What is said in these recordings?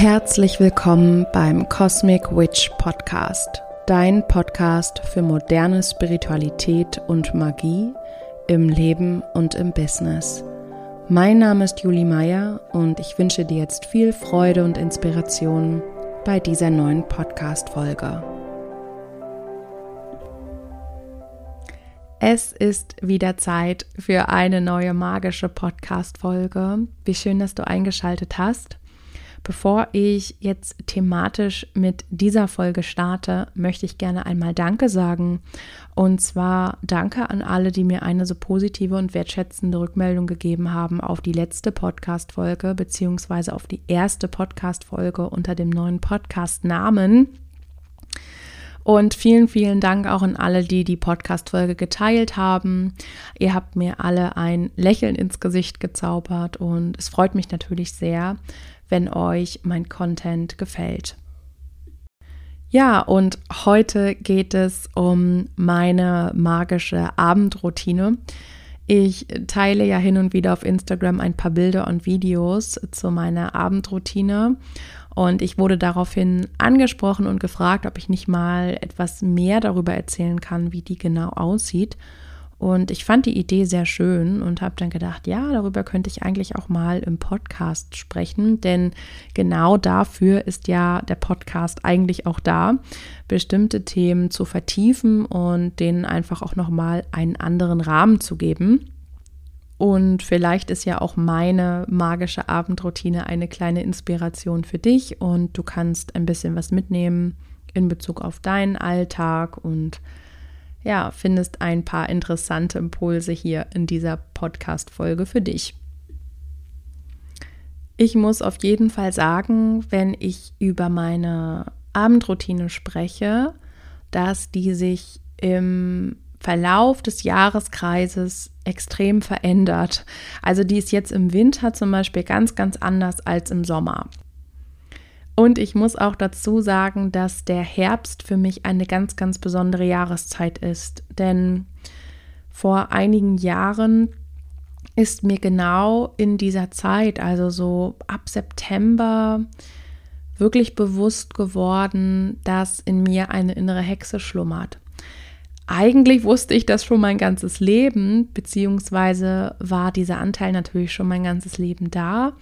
Herzlich willkommen beim Cosmic Witch Podcast, dein Podcast für moderne Spiritualität und Magie im Leben und im Business. Mein Name ist Julie Meyer und ich wünsche dir jetzt viel Freude und Inspiration bei dieser neuen Podcast-Folge. Es ist wieder Zeit für eine neue magische Podcast-Folge. Wie schön, dass du eingeschaltet hast. Bevor ich jetzt thematisch mit dieser Folge starte, möchte ich gerne einmal Danke sagen. Und zwar Danke an alle, die mir eine so positive und wertschätzende Rückmeldung gegeben haben auf die letzte Podcast-Folge, beziehungsweise auf die erste Podcast-Folge unter dem neuen Podcast-Namen. Und vielen, vielen Dank auch an alle, die die Podcast-Folge geteilt haben. Ihr habt mir alle ein Lächeln ins Gesicht gezaubert und es freut mich natürlich sehr, wenn euch mein Content gefällt. Ja, und heute geht es um meine magische Abendroutine. Ich teile ja hin und wieder auf Instagram ein paar Bilder und Videos zu meiner Abendroutine und ich wurde daraufhin angesprochen und gefragt, ob ich nicht mal etwas mehr darüber erzählen kann, wie die genau aussieht. Und ich fand die Idee sehr schön und habe dann gedacht, ja, darüber könnte ich eigentlich auch mal im Podcast sprechen, denn genau dafür ist ja der Podcast eigentlich auch da, bestimmte Themen zu vertiefen und denen einfach auch nochmal einen anderen Rahmen zu geben. Und vielleicht ist ja auch meine magische Abendroutine eine kleine Inspiration für dich und du kannst ein bisschen was mitnehmen in Bezug auf deinen Alltag und ja, findest ein paar interessante Impulse hier in dieser Podcast-Folge für dich. Ich muss auf jeden Fall sagen, wenn ich über meine Abendroutine spreche, dass die sich im Verlauf des Jahreskreises extrem verändert. Also die ist jetzt im Winter zum Beispiel ganz, ganz anders als im Sommer. Und ich muss auch dazu sagen, dass der Herbst für mich eine ganz, ganz besondere Jahreszeit ist. Denn vor einigen Jahren ist mir genau in dieser Zeit, also so ab September, wirklich bewusst geworden, dass in mir eine innere Hexe schlummert. Eigentlich wusste ich das schon mein ganzes Leben, beziehungsweise war dieser Anteil natürlich schon mein ganzes Leben da.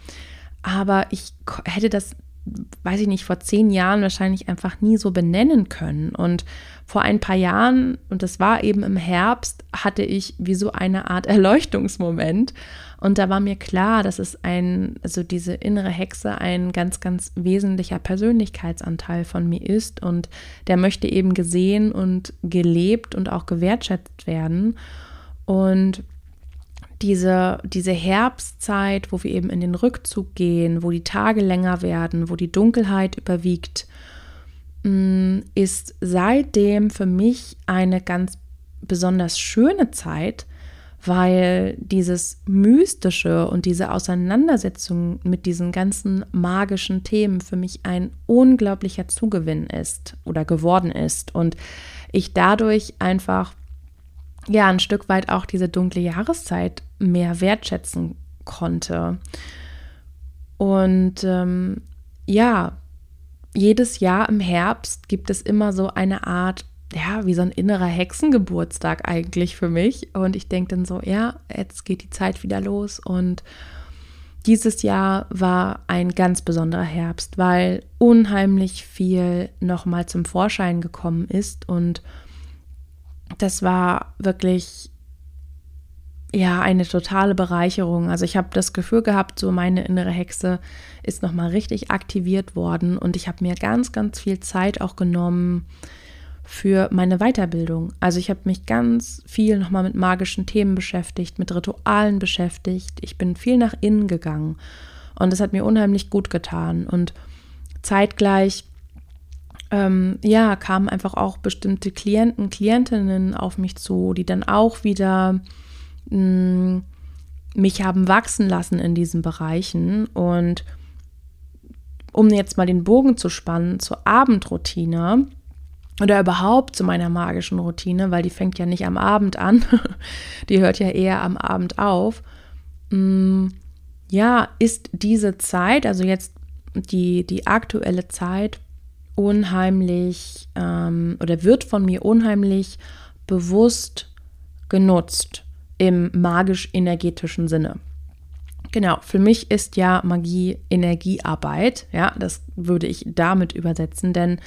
Aber ich hätte das weiß ich nicht, vor zehn Jahren wahrscheinlich einfach nie so benennen können. Und vor ein paar Jahren, und das war eben im Herbst, hatte ich wie so eine Art Erleuchtungsmoment. Und da war mir klar, dass es ein, also diese innere Hexe ein ganz, ganz wesentlicher Persönlichkeitsanteil von mir ist. Und der möchte eben gesehen und gelebt und auch gewertschätzt werden. Und diese, diese Herbstzeit, wo wir eben in den Rückzug gehen, wo die Tage länger werden, wo die Dunkelheit überwiegt, mm, ist seitdem für mich eine ganz besonders schöne Zeit, weil dieses Mystische und diese Auseinandersetzung mit diesen ganzen magischen Themen für mich ein unglaublicher Zugewinn ist oder geworden ist. Und ich dadurch einfach ja ein Stück weit auch diese dunkle Jahreszeit mehr wertschätzen konnte. Und ähm, ja, jedes Jahr im Herbst gibt es immer so eine Art, ja, wie so ein innerer Hexengeburtstag eigentlich für mich. Und ich denke dann so, ja, jetzt geht die Zeit wieder los. Und dieses Jahr war ein ganz besonderer Herbst, weil unheimlich viel nochmal zum Vorschein gekommen ist. Und das war wirklich ja eine totale Bereicherung. Also ich habe das Gefühl gehabt, so meine innere Hexe ist noch mal richtig aktiviert worden und ich habe mir ganz ganz viel Zeit auch genommen für meine Weiterbildung. Also ich habe mich ganz viel noch mal mit magischen Themen beschäftigt, mit Ritualen beschäftigt. Ich bin viel nach innen gegangen und es hat mir unheimlich gut getan und zeitgleich ähm, ja, kamen einfach auch bestimmte Klienten, Klientinnen auf mich zu, die dann auch wieder mh, mich haben wachsen lassen in diesen Bereichen. Und um jetzt mal den Bogen zu spannen zur Abendroutine oder überhaupt zu meiner magischen Routine, weil die fängt ja nicht am Abend an, die hört ja eher am Abend auf. Mh, ja, ist diese Zeit, also jetzt die, die aktuelle Zeit unheimlich ähm, oder wird von mir unheimlich bewusst genutzt im magisch-energetischen Sinne. Genau, für mich ist ja Magie Energiearbeit. Ja, das würde ich damit übersetzen, denn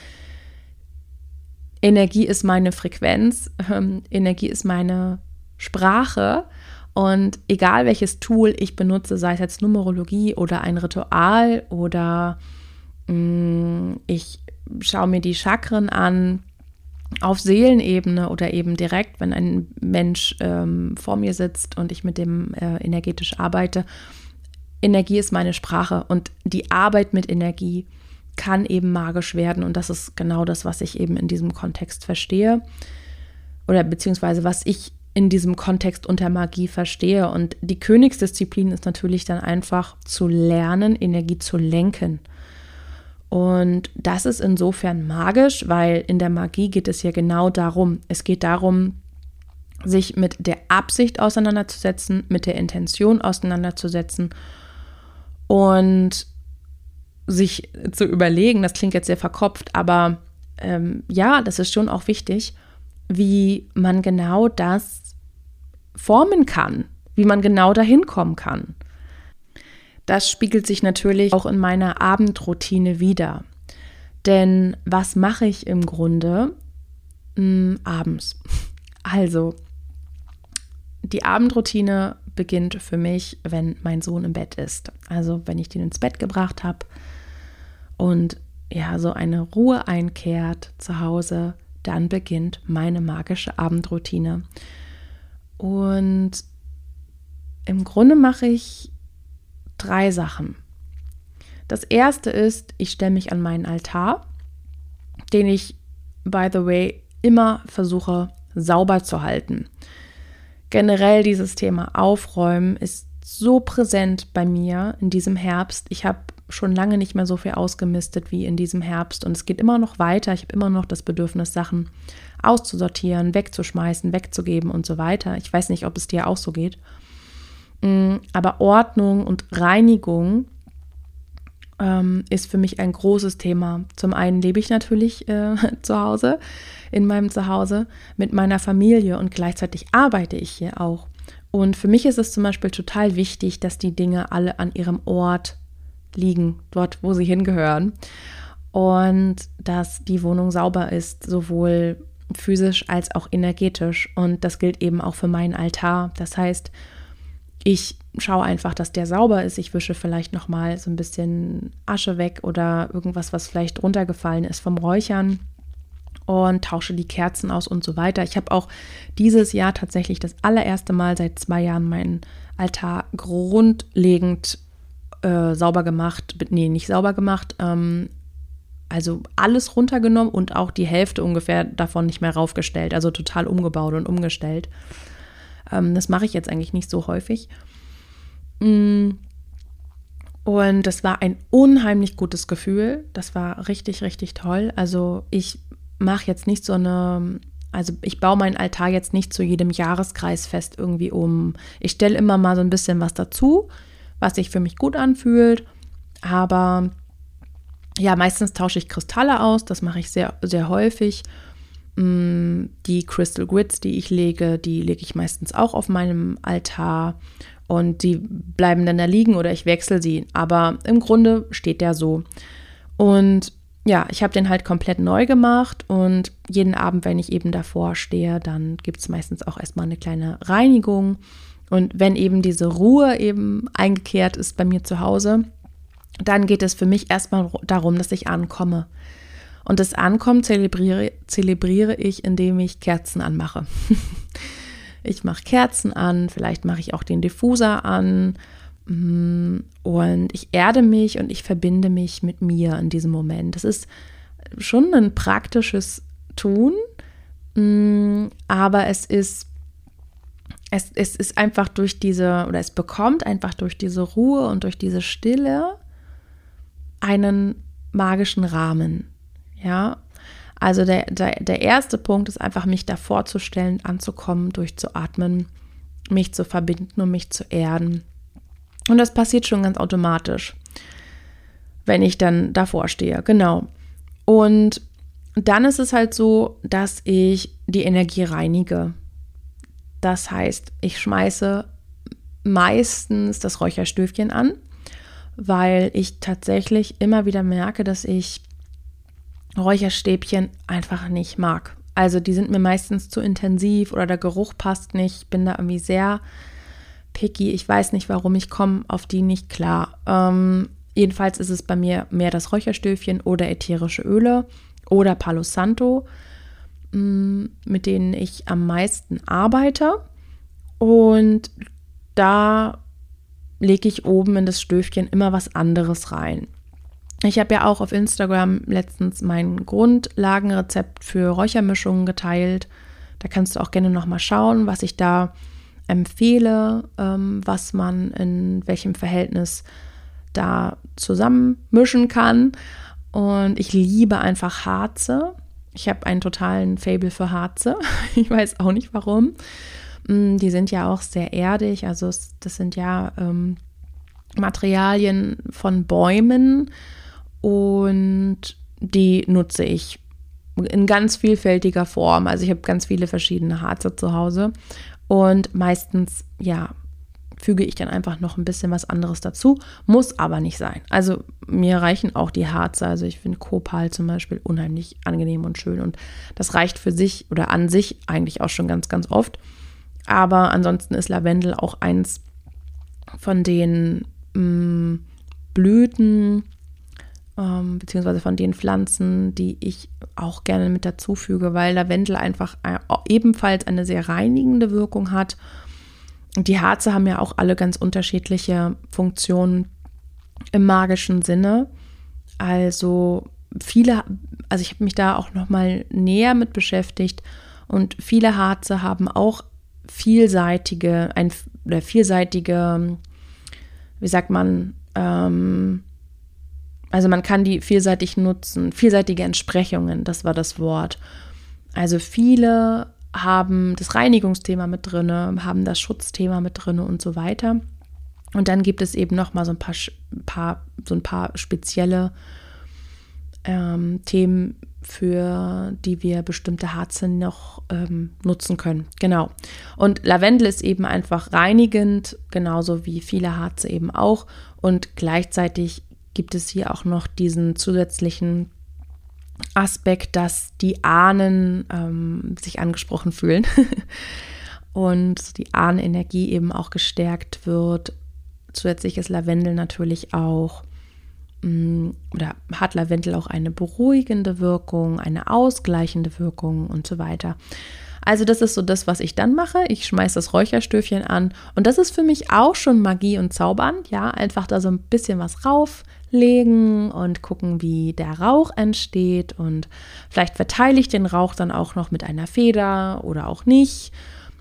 Energie ist meine Frequenz, ähm, Energie ist meine Sprache. Und egal welches Tool ich benutze, sei es jetzt Numerologie oder ein Ritual oder mh, mm, ich schaue mir die Chakren an auf Seelenebene oder eben direkt, wenn ein Mensch ähm, vor mir sitzt und ich mit dem äh, energetisch arbeite. Energie ist meine Sprache und die Arbeit mit Energie kann eben magisch werden und das ist genau das, was ich eben in diesem Kontext verstehe oder beziehungsweise was ich in diesem Kontext unter Magie verstehe. Und die Königsdisziplin ist natürlich dann einfach zu lernen, Energie zu lenken. Und das ist insofern magisch, weil in der Magie geht es ja genau darum. Es geht darum, sich mit der Absicht auseinanderzusetzen, mit der Intention auseinanderzusetzen und sich zu überlegen, das klingt jetzt sehr verkopft, aber ähm, ja, das ist schon auch wichtig, wie man genau das formen kann, wie man genau dahin kommen kann. Das spiegelt sich natürlich auch in meiner Abendroutine wieder. Denn was mache ich im Grunde hm, abends? Also, die Abendroutine beginnt für mich, wenn mein Sohn im Bett ist. Also, wenn ich den ins Bett gebracht habe und ja, so eine Ruhe einkehrt zu Hause, dann beginnt meine magische Abendroutine. Und im Grunde mache ich drei Sachen. Das erste ist, ich stelle mich an meinen Altar, den ich, by the way, immer versuche sauber zu halten. Generell dieses Thema Aufräumen ist so präsent bei mir in diesem Herbst. Ich habe schon lange nicht mehr so viel ausgemistet wie in diesem Herbst und es geht immer noch weiter. Ich habe immer noch das Bedürfnis, Sachen auszusortieren, wegzuschmeißen, wegzugeben und so weiter. Ich weiß nicht, ob es dir auch so geht. Mm, aber Ordnung und Reinigung ähm, ist für mich ein großes Thema. Zum einen lebe ich natürlich äh, zu Hause, in meinem Zuhause mit meiner Familie und gleichzeitig arbeite ich hier auch. Und für mich ist es zum Beispiel total wichtig, dass die Dinge alle an ihrem Ort liegen, dort, wo sie hingehören. Und dass die Wohnung sauber ist, sowohl physisch als auch energetisch. Und das gilt eben auch für meinen Altar. Das heißt, ich schaue einfach, dass der sauber ist. Ich wische vielleicht noch mal so ein bisschen Asche weg oder irgendwas, was vielleicht runtergefallen ist vom Räuchern und tausche die Kerzen aus und so weiter. Ich habe auch dieses Jahr tatsächlich das allererste Mal seit zwei Jahren meinen Altar grundlegend äh, sauber gemacht, nee, nicht sauber gemacht, ähm, also alles runtergenommen und auch die Hälfte ungefähr davon nicht mehr raufgestellt, also total umgebaut und umgestellt. Ähm, das mache ich jetzt eigentlich nicht so häufig. Mm. Und das war ein unheimlich gutes Gefühl. Das war richtig, richtig toll. Also ich mache jetzt nicht so eine, also ich baue meinen Altar jetzt nicht zu jedem Jahreskreis fest irgendwie um. Ich stelle immer mal so ein bisschen was dazu was sich für mich gut anfühlt. Aber ja, meistens tausche ich Kristalle aus. Das mache ich sehr, sehr häufig. Mm, die Crystal Grids, die ich lege, die lege ich meistens auch auf meinem Altar. Und die bleiben dann da liegen oder ich wechsle sie. Aber im Grunde steht der so. Und ja, ich habe den halt komplett neu gemacht und jeden Abend, wenn ich eben davor stehe, dann gibt es meistens auch erstmal eine kleine Reinigung und wenn eben diese Ruhe eben eingekehrt ist bei mir zu Hause, dann geht es für mich erstmal darum, dass ich ankomme. Und das Ankommen zelebriere, zelebriere ich, indem ich Kerzen anmache. ich mache Kerzen an, vielleicht mache ich auch den Diffuser an mm, und ich erde mich und ich verbinde mich mit mir in diesem Moment. Das ist schon ein praktisches Tun, mm, aber es ist es, es ist einfach durch diese, oder es bekommt einfach durch diese Ruhe und durch diese Stille einen magischen Rahmen. Ja, also der, der, der erste Punkt ist einfach, mich da vorzustellen, anzukommen, durchzuatmen, mich zu verbinden und mich zu erden. Und das passiert schon ganz automatisch. wenn ich dann davor stehe. Genau. Und dann ist es halt so, dass ich die Energie reinige. Das heißt, ich schmeiße meistens das Räucherstöfchen an, weil ich tatsächlich immer wieder merke, dass ich Räucherstäbchen einfach nicht mag. Also die sind mir meistens zu intensiv oder der Geruch passt nicht. Ich bin da irgendwie sehr picky. Ich weiß nicht, warum ich komme auf die nicht klar. Ähm, jedenfalls ist es bei mir mehr das Räucherstöfchen oder ätherische Öle oder Palo Santo, mm, mit denen ich am meisten arbeite. Und da lege ich oben in das Stöfchen immer was anderes rein. Ich habe ja auch auf Instagram letztens mein Grundlagenrezept für Räuchermischungen geteilt. Da kannst du auch gerne nochmal schauen, was ich da empfehle, ähm, was man in welchem Verhältnis da zusammenmischen kann. Und ich liebe einfach Harze. Ich habe einen totalen Fable für Harze. Ich weiß auch nicht warum. Mm, die sind ja auch sehr erdig. Also das sind ja ähm, Materialien von Bäumen und die nutze ich in ganz vielfältiger Form. Also ich habe ganz viele verschiedene Harze zu Hause und meistens, ja, füge ich dann einfach noch ein bisschen was anderes dazu. Muss aber nicht sein. Also mir reichen auch die Harze. Also ich finde Kopal zum Beispiel unheimlich angenehm und schön. Und das reicht für sich oder an sich eigentlich auch schon ganz, ganz oft. Aber ansonsten ist Lavendel auch eins von den mh, mm, Blüten, ähm, beziehungsweise von den Pflanzen, die ich auch gerne mit dazu füge, weil Lavendel einfach äh, ebenfalls eine sehr reinigende Wirkung hat. Die Harze haben ja auch alle ganz unterschiedliche Funktionen im magischen Sinne. Also viele, also ich habe mich da auch noch mal näher mit beschäftigt und viele Harze haben auch vielseitige, ein oder vielseitige, wie sagt man, ähm, also man kann die vielseitig nutzen, vielseitige Entsprechungen, das war das Wort. Also viele haben das Reinigungsthema mit drin, haben das Schutzthema mit drin und so weiter. Und dann gibt es eben noch mal so ein paar, paar so ein paar spezielle ähm, Themen, für die wir bestimmte Harze noch ähm, nutzen können. Genau. Und Lavendel ist eben einfach reinigend, genauso wie viele Harze eben auch. Und gleichzeitig gibt es hier auch noch diesen zusätzlichen Aspekt, dass die Ahnen ähm, sich angesprochen fühlen und die Ahnenenergie eben auch gestärkt wird. Zusätzlich ist Lavendel natürlich auch mm, oder hat Lavendel auch eine beruhigende Wirkung, eine ausgleichende Wirkung und so weiter. Also das ist so das, was ich dann mache. Ich schmeiße das Räucherstöfchen an und das ist für mich auch schon Magie und Zaubern. Ja, einfach da so ein bisschen was rauflegen und gucken, wie der Rauch entsteht und vielleicht verteile ich den Rauch dann auch noch mit einer Feder oder auch nicht.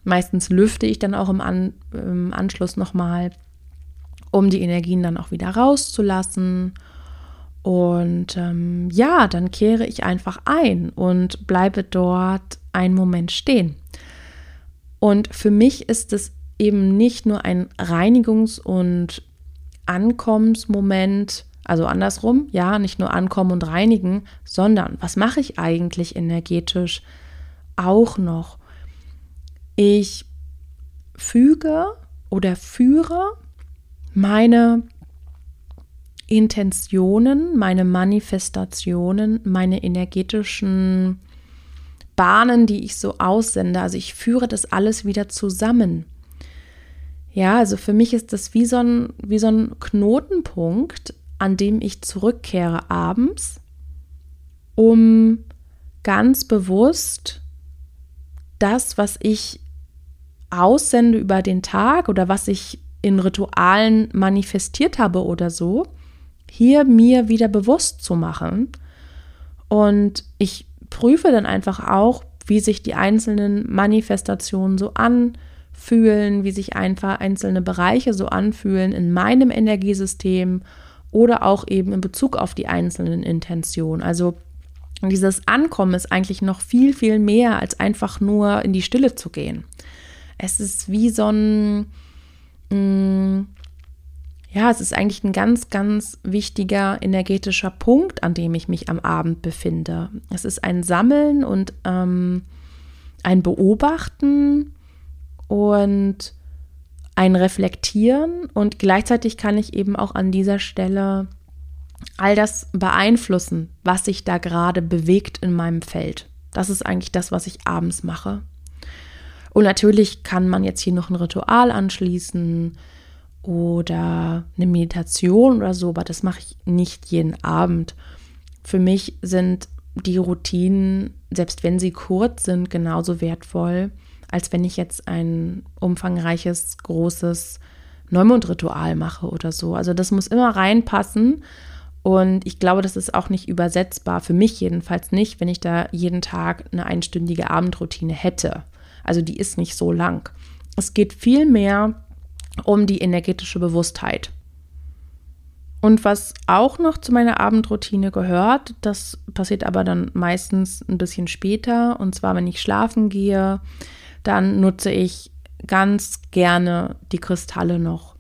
Meistens lüfte ich dann auch im, An im Anschluss nochmal, um die Energien dann auch wieder rauszulassen. Und ähm, ja, dann kehre ich einfach ein und bleibe dort einen Moment stehen. Und für mich ist es eben nicht nur ein Reinigungs- und Ankommensmoment, also andersrum, ja, nicht nur ankommen und reinigen, sondern was mache ich eigentlich energetisch auch noch? Ich füge oder führe meine Intentionen, meine Manifestationen, meine energetischen Bahnen, die ich so aussende. Also ich führe das alles wieder zusammen. Ja, also für mich ist das wie so ein, wie so ein Knotenpunkt, an dem ich zurückkehre abends, um ganz bewusst das, was ich aussende über den Tag oder was ich in Ritualen manifestiert habe oder so, hier mir wieder bewusst zu machen. Und ich prüfe dann einfach auch, wie sich die einzelnen Manifestationen so anfühlen, wie sich einfach einzelne Bereiche so anfühlen in meinem Energiesystem oder auch eben in Bezug auf die einzelnen Intentionen. Also dieses Ankommen ist eigentlich noch viel, viel mehr als einfach nur in die Stille zu gehen. Es ist wie so ein, mm, ja, es ist eigentlich ein ganz, ganz wichtiger energetischer Punkt, an dem ich mich am Abend befinde. Es ist ein Sammeln und ähm, ein Beobachten und ein Reflektieren und gleichzeitig kann ich eben auch an dieser Stelle all das beeinflussen, was sich da gerade bewegt in meinem Feld. Das ist eigentlich das, was ich abends mache. Und natürlich kann man jetzt hier noch ein Ritual anschließen oder eine Meditation oder so, aber das mache ich nicht jeden Abend. Für mich sind die Routinen, selbst wenn sie kurz sind, genauso wertvoll, als wenn ich jetzt ein umfangreiches, großes Neumondritual mache oder so. Also das muss immer reinpassen. Und ich glaube, das ist auch nicht übersetzbar, für mich jedenfalls nicht, wenn ich da jeden Tag eine einstündige Abendroutine hätte. Also die ist nicht so lang. Es geht viel mehr um die energetische Bewusstheit. Und was auch noch zu meiner Abendroutine gehört, das passiert aber dann meistens ein bisschen später. Und zwar, wenn ich schlafen gehe, dann nutze ich ganz gerne die Kristalle noch,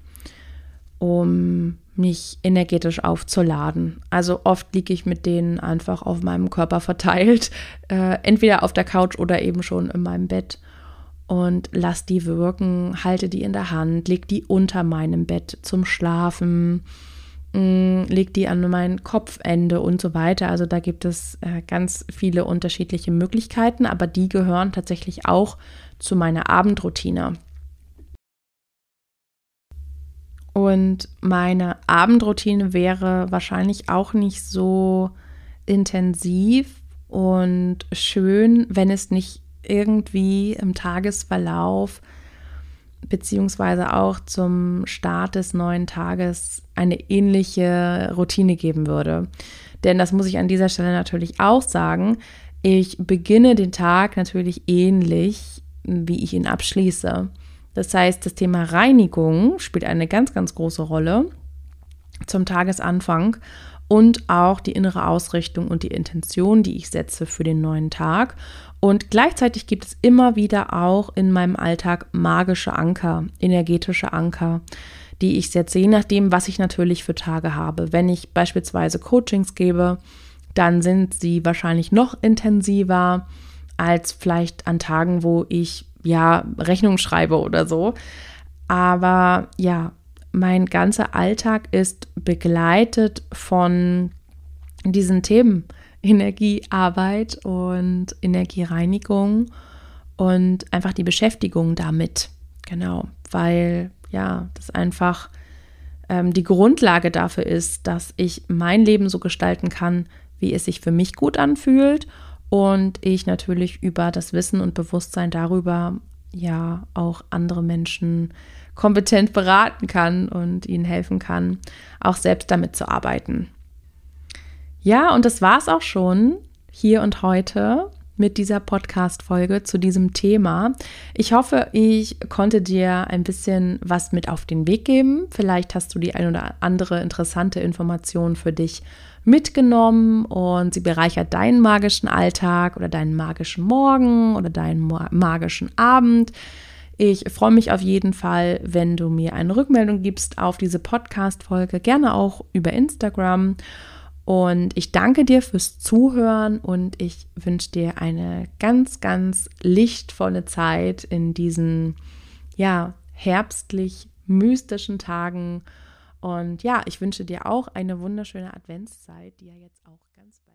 um mich energetisch aufzuladen. Also oft liege ich mit denen einfach auf meinem Körper verteilt, äh, entweder auf der Couch oder eben schon in meinem Bett und lass die wirken, halte die in der Hand, leg die unter meinem Bett zum Schlafen, mm, leg die an mein Kopfende und so weiter. Also da gibt es äh, ganz viele unterschiedliche Möglichkeiten, aber die gehören tatsächlich auch zu meiner Abendroutine. Und meine Abendroutine wäre wahrscheinlich auch nicht so intensiv und schön, wenn es nicht irgendwie im Tagesverlauf beziehungsweise auch zum Start des neuen Tages eine ähnliche Routine geben würde. Denn das muss ich an dieser Stelle natürlich auch sagen. Ich beginne den Tag natürlich ähnlich, wie ich ihn abschließe. Das heißt, das Thema Reinigung spielt eine ganz, ganz große Rolle zum Tagesanfang und auch die innere Ausrichtung und die Intention, die ich setze für den neuen Tag. Und gleichzeitig gibt es immer wieder auch in meinem Alltag magische Anker, energetische Anker, die ich setze, je nachdem, was ich natürlich für Tage habe. Wenn ich beispielsweise Coachings gebe, dann sind sie wahrscheinlich noch intensiver als vielleicht an Tagen, wo ich ja Rechnung schreibe oder so. Aber ja, mein ganzer Alltag ist begleitet von diesen Themen Energiearbeit und Energiereinigung und einfach die Beschäftigung damit. Genau, weil ja, das einfach ähm, die Grundlage dafür ist, dass ich mein Leben so gestalten kann, wie es sich für mich gut anfühlt und ich natürlich über das Wissen und Bewusstsein darüber ja auch andere Menschen kompetent beraten kann und ihnen helfen kann, auch selbst damit zu arbeiten. Ja, und das war es auch schon hier und heute mit dieser Podcast-Folge zu diesem Thema. Ich hoffe, ich konnte dir ein bisschen was mit auf den Weg geben. Vielleicht hast du die ein oder andere interessante Information für dich mitgenommen und sie bereichert deinen magischen Alltag oder deinen magischen Morgen oder deinen magischen Abend. Ich freue mich auf jeden Fall, wenn du mir eine Rückmeldung gibst auf diese Podcast-Folge, gerne auch über Instagram. Und ich danke dir fürs Zuhören und ich wünsche dir eine ganz, ganz lichtvolle Zeit in diesen, ja, herbstlich mystischen Tagen. Und ja, ich wünsche dir auch eine wunderschöne Adventszeit, die ja jetzt auch ganz bald.